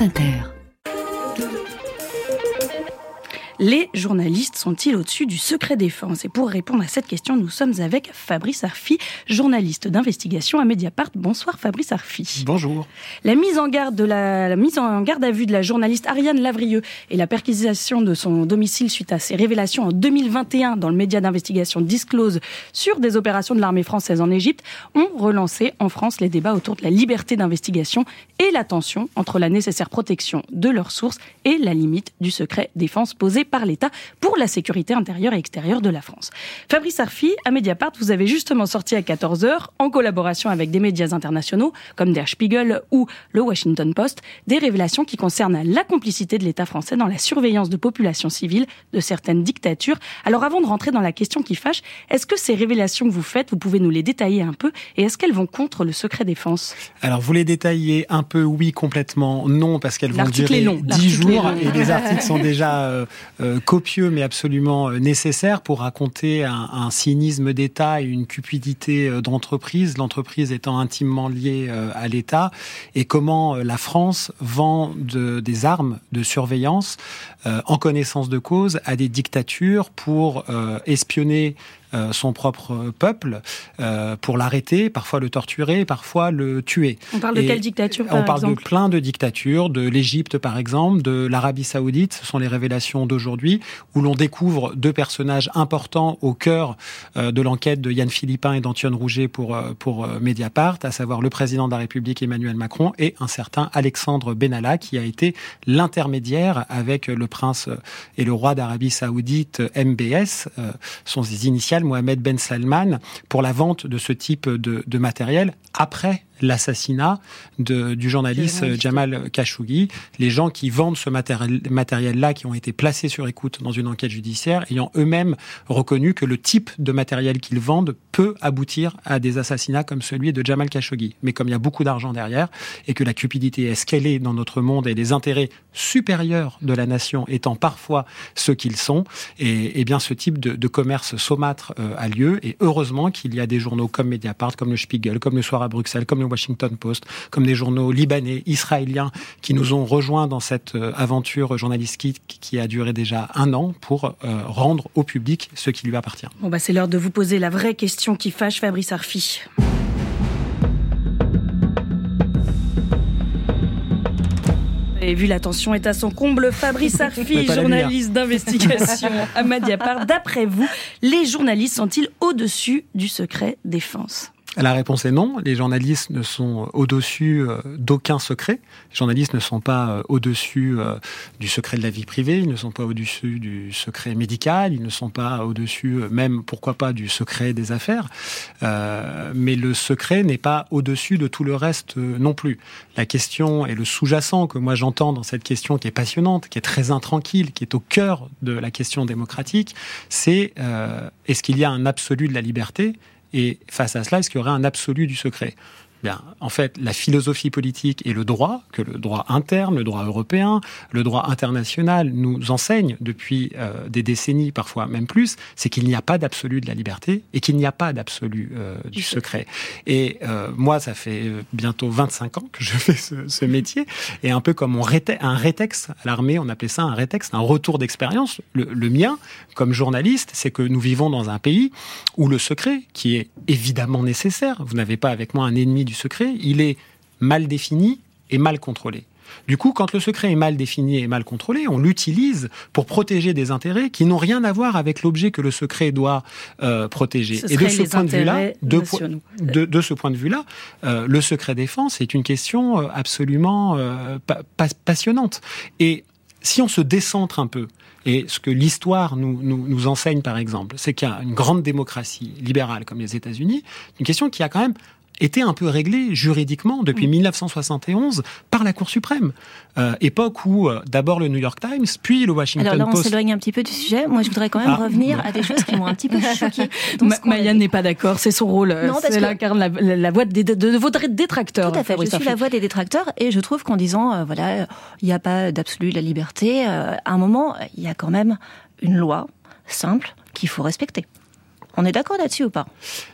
France Inter. Les journalistes sont-ils au-dessus du secret défense? Et pour répondre à cette question, nous sommes avec Fabrice Arfi, journaliste d'investigation à Mediapart. Bonsoir Fabrice Arfi. Bonjour. La mise en garde de la, mise en garde à vue de la journaliste Ariane Lavrieux et la perquisition de son domicile suite à ses révélations en 2021 dans le média d'investigation Disclose sur des opérations de l'armée française en Égypte ont relancé en France les débats autour de la liberté d'investigation et la tension entre la nécessaire protection de leurs sources et la limite du secret défense posée par l'État pour la sécurité intérieure et extérieure de la France. Fabrice Arfi, à Mediapart, vous avez justement sorti à 14h, en collaboration avec des médias internationaux comme Der Spiegel ou le Washington Post, des révélations qui concernent la complicité de l'État français dans la surveillance de populations civiles de certaines dictatures. Alors avant de rentrer dans la question qui fâche, est-ce que ces révélations que vous faites, vous pouvez nous les détailler un peu et est-ce qu'elles vont contre le secret défense? Alors vous les détaillez un peu, oui, complètement, non, parce qu'elles vont durer 10 jours et les articles sont déjà euh, copieux mais absolument euh, nécessaire pour raconter un, cynisme d'État et une cupidité euh, d'entreprise, l'entreprise étant intimement liée à l'État, et comment la France vend des armes de surveillance en connaissance de cause à des dictatures pour espionner euh, son propre peuple euh, pour l'arrêter, parfois le torturer, parfois le tuer. On parle de quelle dictature On parle de plein de dictatures, de l'Égypte par exemple, de l'Arabie saoudite, ce sont les révélations d'aujourd'hui, où l'on découvre deux personnages importants au cœur euh, de l'enquête de Yann Philippin et d'Antoine Rouget pour, pour Mediapart, à savoir le président de la République Emmanuel Macron et un certain Alexandre Benalla qui a été l'intermédiaire avec le prince et le roi d'Arabie saoudite MBS, sont ses initiales Mohamed Ben Salman pour la vente de ce type de, matériel après l'assassinat du journaliste Jamal Khashoggi. Les gens qui vendent ce matériel-là, qui ont été placés sur écoute dans une enquête judiciaire, ayant eux-mêmes reconnu que le type de matériel qu'ils vendent peut aboutir à des assassinats comme celui de Jamal Khashoggi. Mais comme il y a beaucoup d'argent derrière et que la cupidité est ce dans notre monde et les intérêts supérieurs de la nation étant parfois ceux qu'ils sont, et, bien ce type de, commerce saumâtre euh, a lieu. Et heureusement qu'il y a des journaux comme Mediapart, comme le Spiegel, comme le Soir à Bruxelles, comme le Washington Post, comme des journaux libanais, israéliens, qui nous ont rejoints dans cette euh, aventure journalistique qui a duré déjà un an pour euh, rendre au public ce qui lui appartient. Bon bah c'est l'heure de vous poser la vraie question qui fâche Fabrice Arfi. Et vu la tension est à son comble, Fabrice Arfi, journaliste d'investigation à Mediapart, d'après vous, les journalistes sont-ils au-dessus du secret défense? La réponse est non. Les journalistes ne sont au-dessus euh, d'aucun secret. Les journalistes ne sont pas euh, au-dessus euh, du secret de la vie privée, ils ne sont pas au-dessus du secret médical, ils ne sont pas au-dessus même, pourquoi pas, du secret des affaires. mais le secret n'est pas au-dessus de tout le reste non plus. La question et le sous-jacent que moi j'entends dans cette question qui est passionnante, qui est très intranquille, qui est au cœur de la question démocratique, c'est est-ce qu'il y a un absolu de la liberté? Et face à cela, est-ce qu'il y aurait un absolu du secret? Bien, en fait, la philosophie politique et le droit, que le droit interne, le droit européen, le droit international nous enseignent depuis euh, des décennies, parfois même plus, c'est qu'il n'y a pas d'absolu de la liberté et qu'il n'y a pas d'absolu euh, du secret. Et euh, moi, ça fait bientôt 25 ans que je fais ce, ce métier, et un peu comme on un rétex à l'armée, on appelait ça un rétex, un retour d'expérience. Le, le mien, comme journaliste, c'est que nous vivons dans un pays où le secret, qui est évidemment nécessaire, vous n'avez pas avec moi un ennemi du secret, il est mal défini et mal contrôlé. Du coup, quand le secret est mal défini et mal contrôlé, on l'utilise pour protéger des intérêts qui n'ont rien à voir avec l'objet que le secret doit euh, protéger. et de ce, point de vue-là, de, de, ce point de vue-là, le secret défense est une question euh, absolument euh, passionnante. Et si on se décentre un peu, et ce que l'histoire nous, nous, nous, enseigne par exemple, c'est qu'il y a une grande démocratie libérale comme les États-Unis, une question qui a quand même était un peu réglé juridiquement depuis 1971 mm. par la Cour suprême. Euh, époque où euh, d'abord le New York Times, puis le Washington Post. Alors là, on s'éloigne un petit peu du sujet. Moi, je voudrais quand même ah. revenir à des choses qui m'ont un petit peu choqué. Mayanne n'est pas d'accord, c'est son rôle. Elle incarne la, la, voix des, de, de, vos détracteurs. Tout à fait, je suis la voix des détracteurs et je trouve qu'en disant, euh, voilà, il n'y a pas d'absolu de la liberté, à un moment, il y a quand même une loi simple qu'il faut respecter. On est d'accord là-dessus ou pas?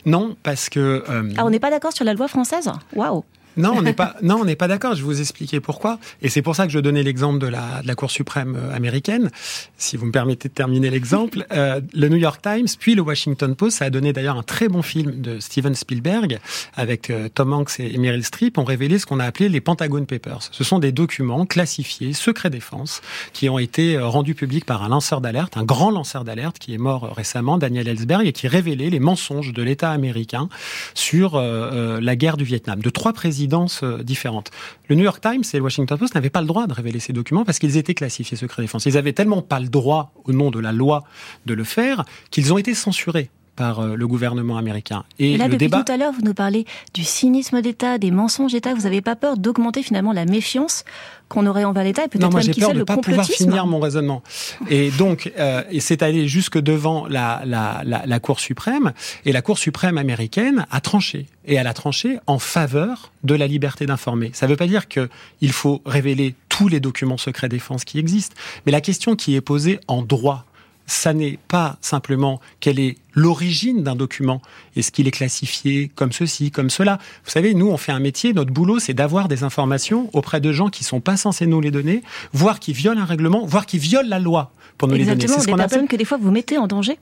Non, parce que... Euh, ah, on n'est pas d'accord sur la loi française? Waouh Non, on n'est pas, non, on n'est pas d'accord. Je vais vous expliquer pourquoi. Et c'est pour ça que je donnais l'exemple de la, de la Cour suprême euh, américaine. Si vous me permettez de terminer l'exemple, euh, le New York Times puis le Washington Post, ça a donné d'ailleurs un très bon film de Steven Spielberg avec euh, Tom Hanks et Meryl Streep, ont révélé ce qu'on a appelé les Pentagon Papers. Ce sont des documents classifiés, secret défense, qui ont été rendus publics par un lanceur d'alerte, un grand lanceur d'alerte qui est mort récemment, Daniel Ellsberg, et qui révélait les mensonges de l'État américain sur la guerre du Vietnam, de trois présidences différentes. Le New York Times et le Washington Post n'avaient pas le droit de révéler ces documents parce qu'ils étaient classifiés secret défense. Ils avaient tellement pas le droit, au nom de la loi, de le faire, qu'ils ont été censurés par euh, le gouvernement américain. Et, là, depuis tout à l'heure, vous nous parlez du cynisme d'État, des mensonges d'État. Vous n'avez pas peur d'augmenter finalement la méfiance qu'on aurait envers l'État et peut-être non, moi j'ai peur de ne pas pouvoir finir mon raisonnement. Et donc, euh, c'est allé jusque devant la, la, la, la, Cour suprême, et la Cour suprême américaine a tranché. Et elle a tranché en faveur de la liberté d'informer. Ça ne veut pas dire qu'il faut révéler tous les documents secrets défense qui existent, mais la question qui est posée en droit, ça n'est pas simplement quelle est l'origine d'un document. Est-ce qu'il est classifié comme ceci, comme cela Vous savez, nous, on fait un métier, notre boulot, c'est d'avoir des informations auprès de gens qui sont pas censés nous les donner, voire qui violent un règlement, voire qui violent la loi pour nous les donner. C'est ce qu'on appelle que des fois vous mettez en danger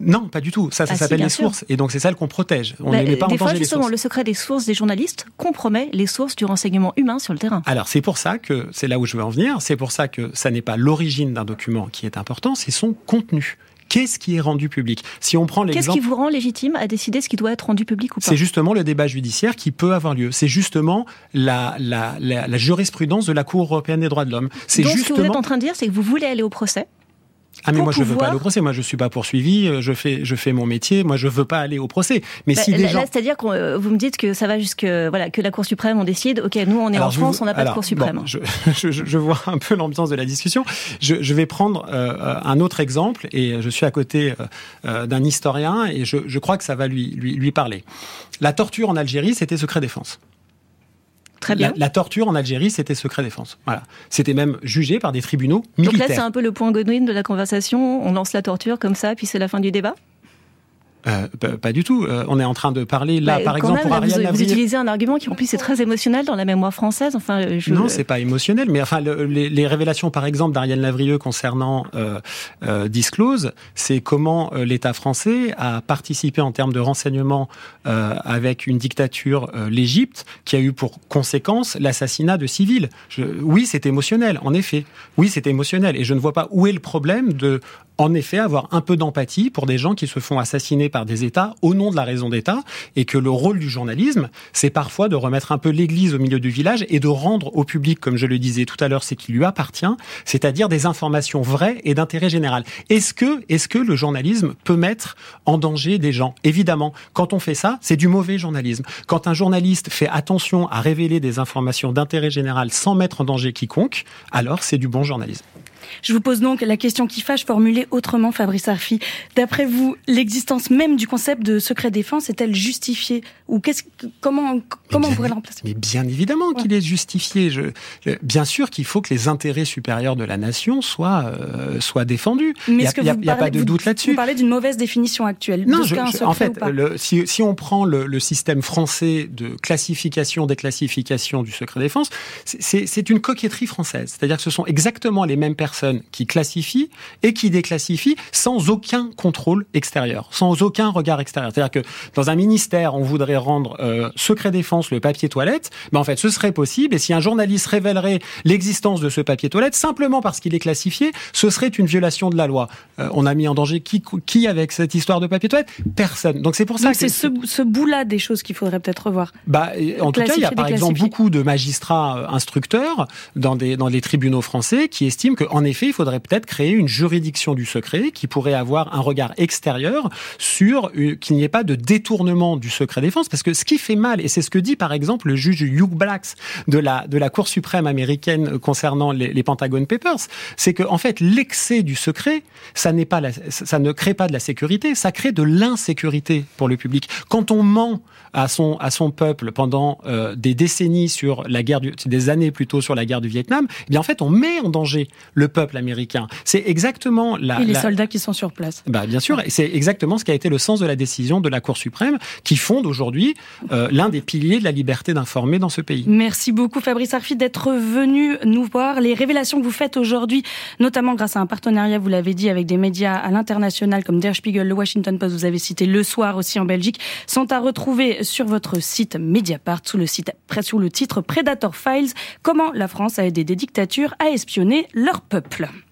non, pas du tout. Ça, ça ah, s'appelle les sources. Et donc, c'est ça qu'on protège. On bah, ne met pas en danger fois, justement, le secret des sources des journalistes compromet les sources du renseignement humain sur le terrain. Alors, c'est pour ça que, c'est là où je veux en venir, c'est pour ça que ça n'est pas l'origine d'un document qui est important, c'est son contenu. Qu'est-ce qui est rendu public? Si on prend l'exemple, qu'est-ce qui vous rend légitime à décider ce qui doit être rendu public ou pas? C'est justement le débat judiciaire qui peut avoir lieu. C'est justement la, la, la, la, jurisprudence de la Cour européenne des droits de l'homme. C'est justement... ce que vous êtes en train de dire, c'est que vous voulez aller au procès ah mais moi je veux pas aller au procès, moi je suis pas poursuivi, euh, je fais je fais mon métier, moi je veux pas aller au procès. Mais bah, si des gens... c'est-à-dire que euh, vous me dites que ça va jusque voilà que la Cour suprême on décide, ok nous on est en France, on n'a pas de Cour suprême. je, je, je, vois un peu l'ambiance de la discussion. Je, je vais prendre euh, un autre exemple et je suis à côté d'un historien et je, je crois que ça va lui lui, lui parler. La torture en Algérie c'était secret défense. Très bien. La, torture en Algérie, c'était secret défense. Voilà. C'était même jugé par des tribunaux militaires. Donc là, c'est un peu le point Godwin de la conversation. On lance la torture comme ça, puis c'est la fin du débat? Euh, pas, du tout. Euh, on est en train de parler là, bah, par exemple, pour Ariane vous, vous, utilisez un argument qui en plus est très émotionnel dans la mémoire française. Enfin, je... non, c'est pas émotionnel, mais enfin, les, les, révélations, par exemple, d'Ariane Lavrieux concernant euh, euh Disclose, c'est comment euh, l'État français a participé en termes de renseignement avec une dictature, l'Égypte, qui a eu pour conséquence l'assassinat de civils. Je, oui, c'est émotionnel, en effet. Oui, c'est émotionnel, et je ne vois pas où est le problème de en effet avoir un peu d'empathie pour des gens qui se font assassiner par des États au nom de la raison d'État et que le rôle du journalisme, c'est parfois de remettre un peu l'église au milieu du village et de rendre au public, comme je le disais tout à l'heure, ce qui lui appartient, c'est-à-dire des informations vraies et d'intérêt général. Est-ce que, est-ce que le journalisme peut mettre en danger des gens? Évidemment, quand on fait ça, c'est du mauvais journalisme. Quand un journaliste fait attention à révéler des informations d'intérêt général sans mettre en danger quiconque, alors c'est du bon journalisme. Je vous pose donc la question qui fâche formulée autrement, Fabrice Arfi. D'après vous, l'existence même du concept de secret défense est-elle justifiée Ou qu'est-ce, comment, comment on pourrait le remplacer Mais bien évidemment qu'il est justifié. Je, bien sûr qu'il faut que les intérêts supérieurs de la nation soient, euh, soient défendus. Mais il n'y a, pas de doute là-dessus. Vous parlez d'une mauvaise définition actuelle. Non, en fait, le, si, si, on prend le, le, système français de classification, déclassification du secret défense, c'est une coquetterie française. C'est-à-dire que ce sont exactement les mêmes personnes qui classifie et qui déclassifie sans aucun contrôle extérieur, sans aucun regard extérieur. C'est-à-dire que dans un ministère, on voudrait rendre euh, secret défense le papier toilette, mais en fait, ce serait possible. Et si un journaliste révélerait l'existence de ce papier toilette simplement parce qu'il est classifié, ce serait une violation de la loi. Euh, on a mis en danger qui, qui avec cette histoire de papier toilette? Personne. Donc c'est pour ça que c'est ce, ce bout-là des choses qu'il faudrait peut-être revoir. Bah, en tout cas, il y a par exemple beaucoup de magistrats euh, instructeurs dans des dans les tribunaux français qui estiment qu'en effet, il faudrait peut-être créer une juridiction du secret qui pourrait avoir un regard extérieur sur qu'il n'y ait pas de détournement du secret défense. Parce que ce qui fait mal, et c'est ce que dit par exemple le juge Hugh Blacks de la, de la Cour suprême américaine concernant les, Pentagon Papers, c'est que en fait l'excès du secret, ça pas ça ne crée pas de la sécurité, ça crée de l'insécurité pour le public. Quand on ment à son à son peuple pendant euh, des décennies sur la guerre du, des années plutôt sur la guerre du Vietnam, eh bien en fait on met en danger le le peuple américain. C'est exactement la... Et les la... soldats qui sont sur place. Bah, bien sûr, et c'est exactement ce qui a été le sens de la décision de la Cour suprême, qui fonde aujourd'hui euh, l'un des piliers de la liberté d'informer dans ce pays. Merci beaucoup Fabrice Arfi d'être venu nous voir. Les révélations que vous faites aujourd'hui, notamment grâce à un partenariat, vous l'avez dit, avec des médias à l'international comme Der Spiegel, le Washington Post, vous avez cité Le Soir aussi en Belgique, sont à retrouver sur votre site Mediapart sous le, site, sous le titre Predator Files, comment la France a aidé des dictatures à espionner leur peuple.